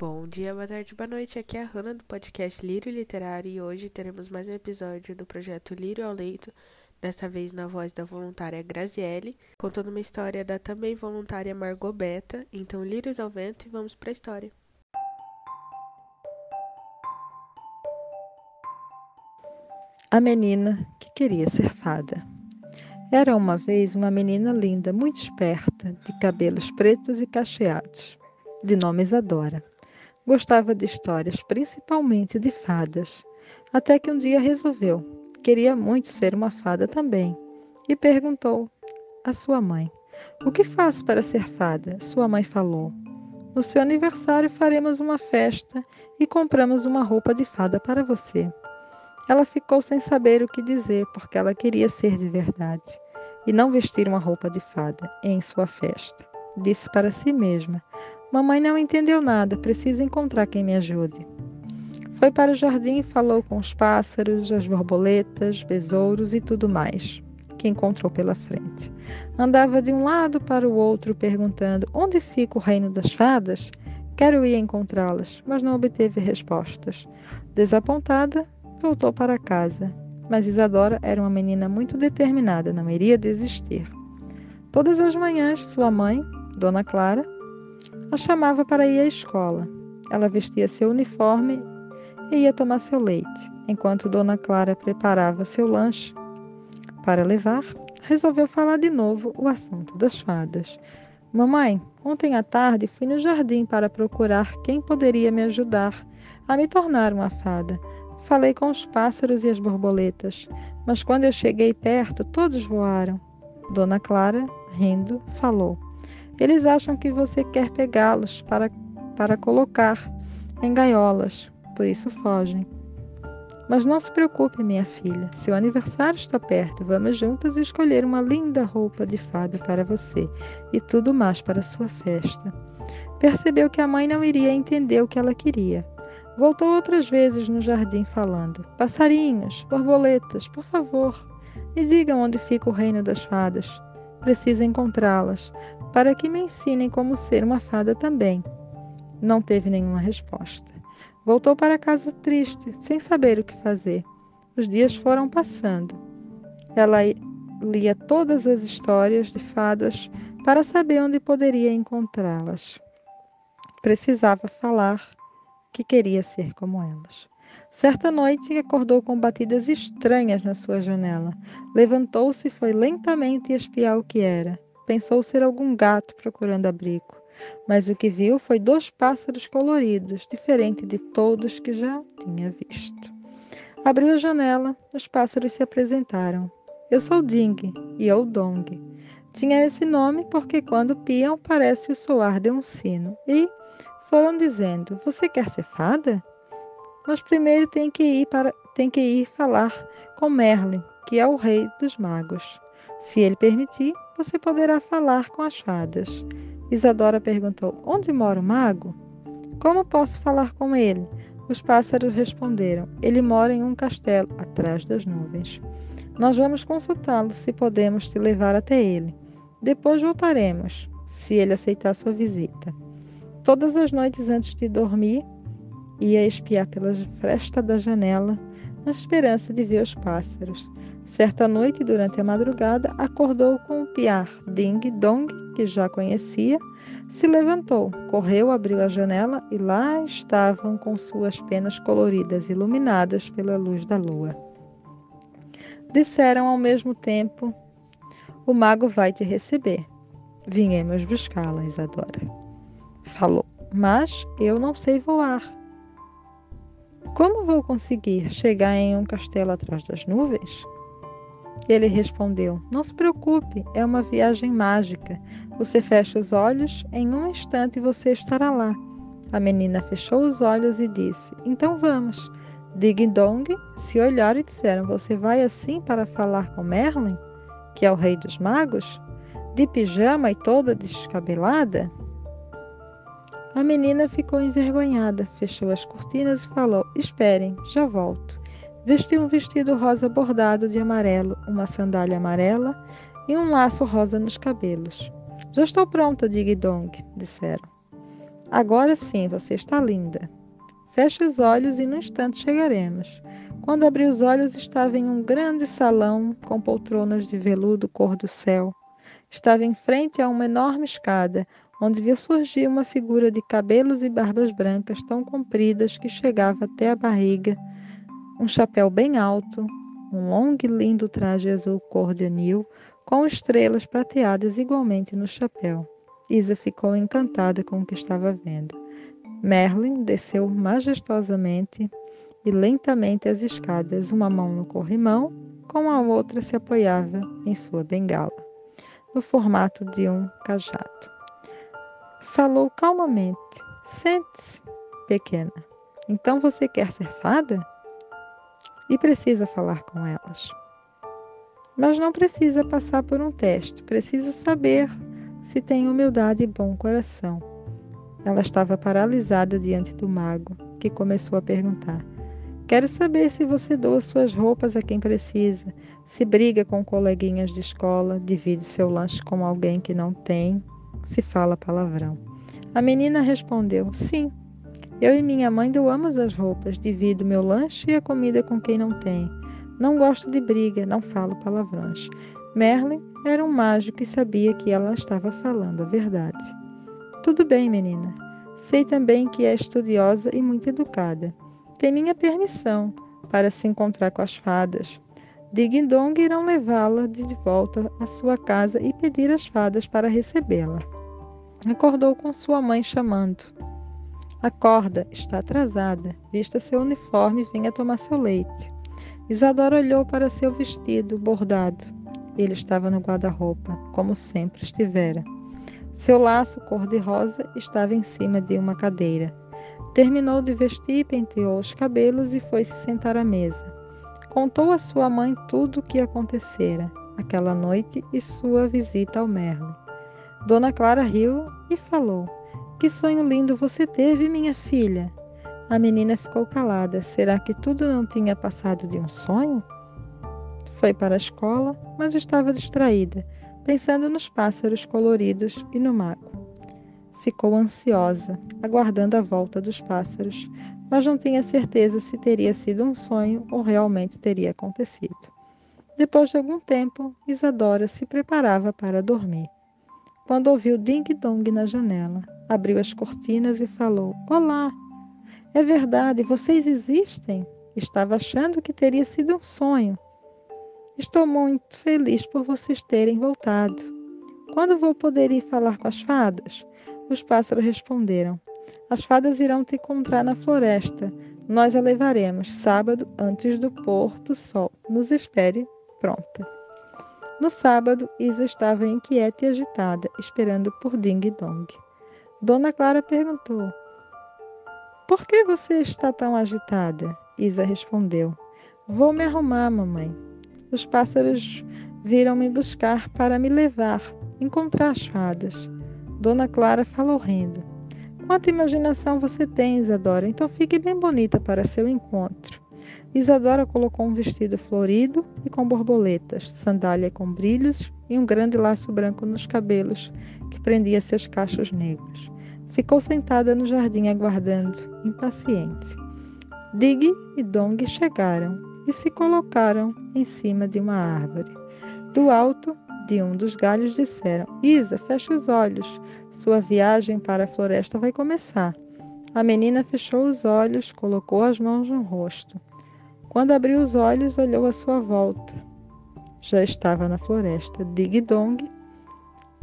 Bom dia, boa tarde, boa noite. Aqui é a Hanna do podcast Lírio Literário e hoje teremos mais um episódio do projeto Lírio ao Leito, dessa vez na voz da voluntária Graziele, contando uma história da também voluntária Margot Beta. Então, lírios ao vento e vamos para a história. A menina que queria ser fada. Era uma vez uma menina linda, muito esperta, de cabelos pretos e cacheados, de nome Isadora. Gostava de histórias, principalmente de fadas, até que um dia resolveu, queria muito ser uma fada também, e perguntou à sua mãe: O que faço para ser fada? Sua mãe falou: No seu aniversário faremos uma festa e compramos uma roupa de fada para você. Ela ficou sem saber o que dizer, porque ela queria ser de verdade e não vestir uma roupa de fada em sua festa. Disse para si mesma: Mamãe não entendeu nada, preciso encontrar quem me ajude. Foi para o jardim e falou com os pássaros, as borboletas, besouros e tudo mais que encontrou pela frente. Andava de um lado para o outro perguntando: Onde fica o reino das fadas? Quero ir encontrá-las, mas não obteve respostas. Desapontada, voltou para casa, mas Isadora era uma menina muito determinada, não iria desistir. Todas as manhãs, sua mãe, Dona Clara, a chamava para ir à escola. Ela vestia seu uniforme e ia tomar seu leite. Enquanto Dona Clara preparava seu lanche para levar, resolveu falar de novo o assunto das fadas. Mamãe, ontem à tarde fui no jardim para procurar quem poderia me ajudar a me tornar uma fada. Falei com os pássaros e as borboletas, mas quando eu cheguei perto, todos voaram. Dona Clara, rindo, falou: Eles acham que você quer pegá-los para, para colocar em gaiolas, por isso fogem. Mas não se preocupe, minha filha. Seu aniversário está perto. Vamos juntas escolher uma linda roupa de fada para você e tudo mais para sua festa. Percebeu que a mãe não iria entender o que ela queria. Voltou outras vezes no jardim falando: Passarinhos, borboletas, por favor, me digam onde fica o reino das fadas. Preciso encontrá-las, para que me ensinem como ser uma fada também. Não teve nenhuma resposta. Voltou para casa triste, sem saber o que fazer. Os dias foram passando. Ela lia todas as histórias de fadas para saber onde poderia encontrá-las. Precisava falar que queria ser como elas. Certa noite acordou com batidas estranhas na sua janela. Levantou-se e foi lentamente espiar o que era. Pensou ser algum gato procurando abrigo, mas o que viu foi dois pássaros coloridos, diferente de todos que já tinha visto. Abriu a janela, os pássaros se apresentaram. Eu sou Ding e eu Dong. Tinha esse nome porque quando piam parece o soar de um sino. E foram dizendo: Você quer ser fada? Mas primeiro tem que ir para tem que ir falar com Merlin, que é o rei dos magos. Se ele permitir, você poderá falar com as fadas. Isadora perguntou: Onde mora o mago? Como posso falar com ele? Os pássaros responderam: Ele mora em um castelo atrás das nuvens. Nós vamos consultá-lo se podemos te levar até ele. Depois voltaremos, se ele aceitar sua visita. Todas as noites antes de dormir, ia espiar pela fresta da janela, na esperança de ver os pássaros. Certa noite, durante a madrugada, acordou com um piar ding dong que já conhecia, se levantou, correu, abriu a janela e lá estavam com suas penas coloridas iluminadas pela luz da lua. Disseram ao mesmo tempo: O mago vai te receber. Vinhemos buscá-la, Isadora falou, mas eu não sei voar. Como vou conseguir chegar em um castelo atrás das nuvens? Ele respondeu: Não se preocupe, é uma viagem mágica. Você fecha os olhos, em um instante você estará lá. A menina fechou os olhos e disse: Então vamos. Dig Dong se olharam e disseram: Você vai assim para falar com Merlin, que é o rei dos magos? De pijama e toda descabelada? A menina ficou envergonhada, fechou as cortinas e falou: Esperem, já volto. Vestiu um vestido rosa bordado de amarelo, uma sandália amarela e um laço rosa nos cabelos. Já estou pronta, Digidong, disseram. Agora sim, você está linda. Feche os olhos e no instante chegaremos. Quando abri os olhos, estava em um grande salão com poltronas de veludo cor do céu. Estava em frente a uma enorme escada, onde viu surgir uma figura de cabelos e barbas brancas tão compridas que chegava até a barriga, um chapéu bem alto, um longo e lindo traje azul cor de anil, com estrelas prateadas igualmente no chapéu. Isa ficou encantada com o que estava vendo. Merlin desceu majestosamente e lentamente as escadas, uma mão no corrimão, com a outra se apoiava em sua bengala, no formato de um cajado. Falou calmamente: Sente-se, pequena. Então você quer ser fada? E precisa falar com elas. Mas não precisa passar por um teste, preciso saber se tem humildade e bom coração. Ela estava paralisada diante do mago, que começou a perguntar: Quero saber se você doa suas roupas a quem precisa, se briga com coleguinhas de escola, divide seu lanche com alguém que não tem, se fala palavrão. A menina respondeu: Sim. Eu e minha mãe doamos as roupas, divido meu lanche e a comida com quem não tem. Não gosto de briga, não falo palavrões. Merlin era um mágico e sabia que ela estava falando a verdade. Tudo bem, menina. Sei também que é estudiosa e muito educada. Tem minha permissão para se encontrar com as fadas. Dig e Dong irão levá-la de volta à sua casa e pedir às fadas para recebê-la. Acordou com sua mãe chamando. Acorda, está atrasada. Vista seu uniforme e venha tomar seu leite. Isadora olhou para seu vestido bordado. Ele estava no guarda-roupa, como sempre estivera. Seu laço cor-de-rosa estava em cima de uma cadeira. Terminou de vestir, penteou os cabelos e foi se sentar à mesa. Contou à sua mãe tudo o que acontecera aquela noite e sua visita ao Merlin. Dona Clara riu e falou: Que sonho lindo você teve, minha filha! A menina ficou calada. Será que tudo não tinha passado de um sonho? Foi para a escola, mas estava distraída, pensando nos pássaros coloridos e no mago. Ficou ansiosa, aguardando a volta dos pássaros, mas não tinha certeza se teria sido um sonho ou realmente teria acontecido. Depois de algum tempo, Isadora se preparava para dormir. Quando ouviu ding-dong na janela, abriu as cortinas e falou: Olá! É verdade, vocês existem? Estava achando que teria sido um sonho. Estou muito feliz por vocês terem voltado. Quando vou poder ir falar com as fadas? Os pássaros responderam: As fadas irão te encontrar na floresta. Nós a levaremos sábado antes do pôr do sol. Nos espere pronta. No sábado, Isa estava inquieta e agitada, esperando por Ding Dong. Dona Clara perguntou: Por que você está tão agitada? Isa respondeu: Vou me arrumar, mamãe. Os pássaros viram me buscar para me levar, encontrar as fadas. Dona Clara falou rindo. Quanta imaginação você tem, Isadora, então fique bem bonita para seu encontro. Isadora colocou um vestido florido e com borboletas, sandália com brilhos e um grande laço branco nos cabelos que prendia seus cachos negros. Ficou sentada no jardim aguardando, impaciente. Dig e Dong chegaram e se colocaram em cima de uma árvore. Do alto de um dos galhos disseram: Isa, feche os olhos. Sua viagem para a floresta vai começar. A menina fechou os olhos, colocou as mãos no rosto. Quando abriu os olhos, olhou à sua volta. Já estava na floresta. Dig Dong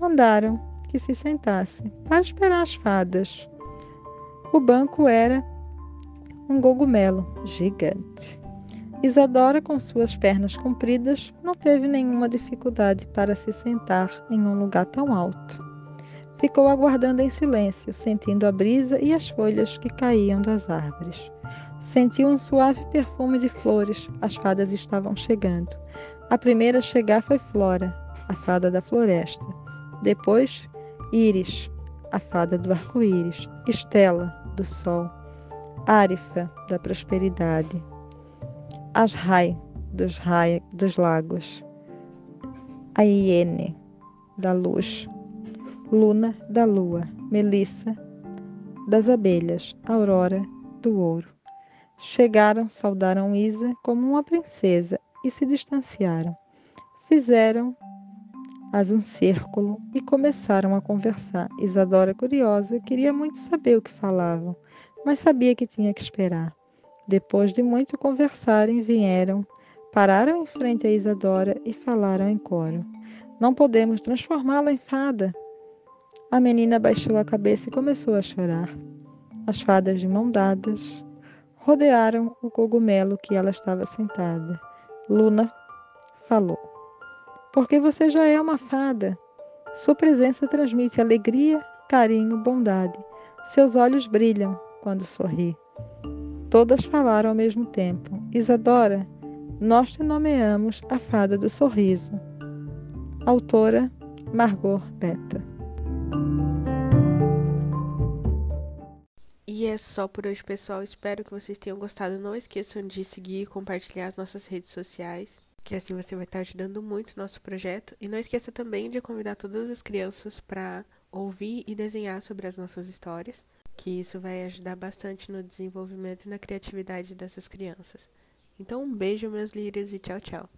mandaram que se sentasse para esperar as fadas. O banco era um cogumelo gigante. Isadora, com suas pernas compridas, não teve nenhuma dificuldade para se sentar em um lugar tão alto. Ficou aguardando em silêncio, sentindo a brisa e as folhas que caíam das árvores. Sentiu um suave perfume de flores. As fadas estavam chegando. A primeira a chegar foi Flora, a fada da floresta. Depois, Íris, a fada do arco-íris. Estela, do sol. Árifa, da prosperidade. Asrai, dos, rai, dos lagos, a Iene, da luz, Luna, da lua, Melissa, das abelhas, Aurora, do ouro. Chegaram, saudaram Isa como uma princesa e se distanciaram. Fizeram as um círculo e começaram a conversar. Isadora, curiosa, queria muito saber o que falavam, mas sabia que tinha que esperar. Depois de muito conversarem, vieram, pararam em frente a Isadora e falaram em coro: Não podemos transformá-la em fada. A menina baixou a cabeça e começou a chorar. As fadas, de mão dadas, rodearam o cogumelo que ela estava sentada. Luna falou: Porque você já é uma fada. Sua presença transmite alegria, carinho, bondade. Seus olhos brilham quando sorri. Todas falaram ao mesmo tempo: Isadora, nós te nomeamos a fada do sorriso. Autora Margot Beta. E é só por hoje, pessoal. Espero que vocês tenham gostado. Não esqueçam de seguir e compartilhar as nossas redes sociais, que assim você vai estar ajudando muito o nosso projeto. E não esqueça também de convidar todas as crianças para ouvir e desenhar sobre as nossas histórias que isso vai ajudar bastante no desenvolvimento e na criatividade dessas crianças. Então, um beijo, meus lírios, e tchau, tchau.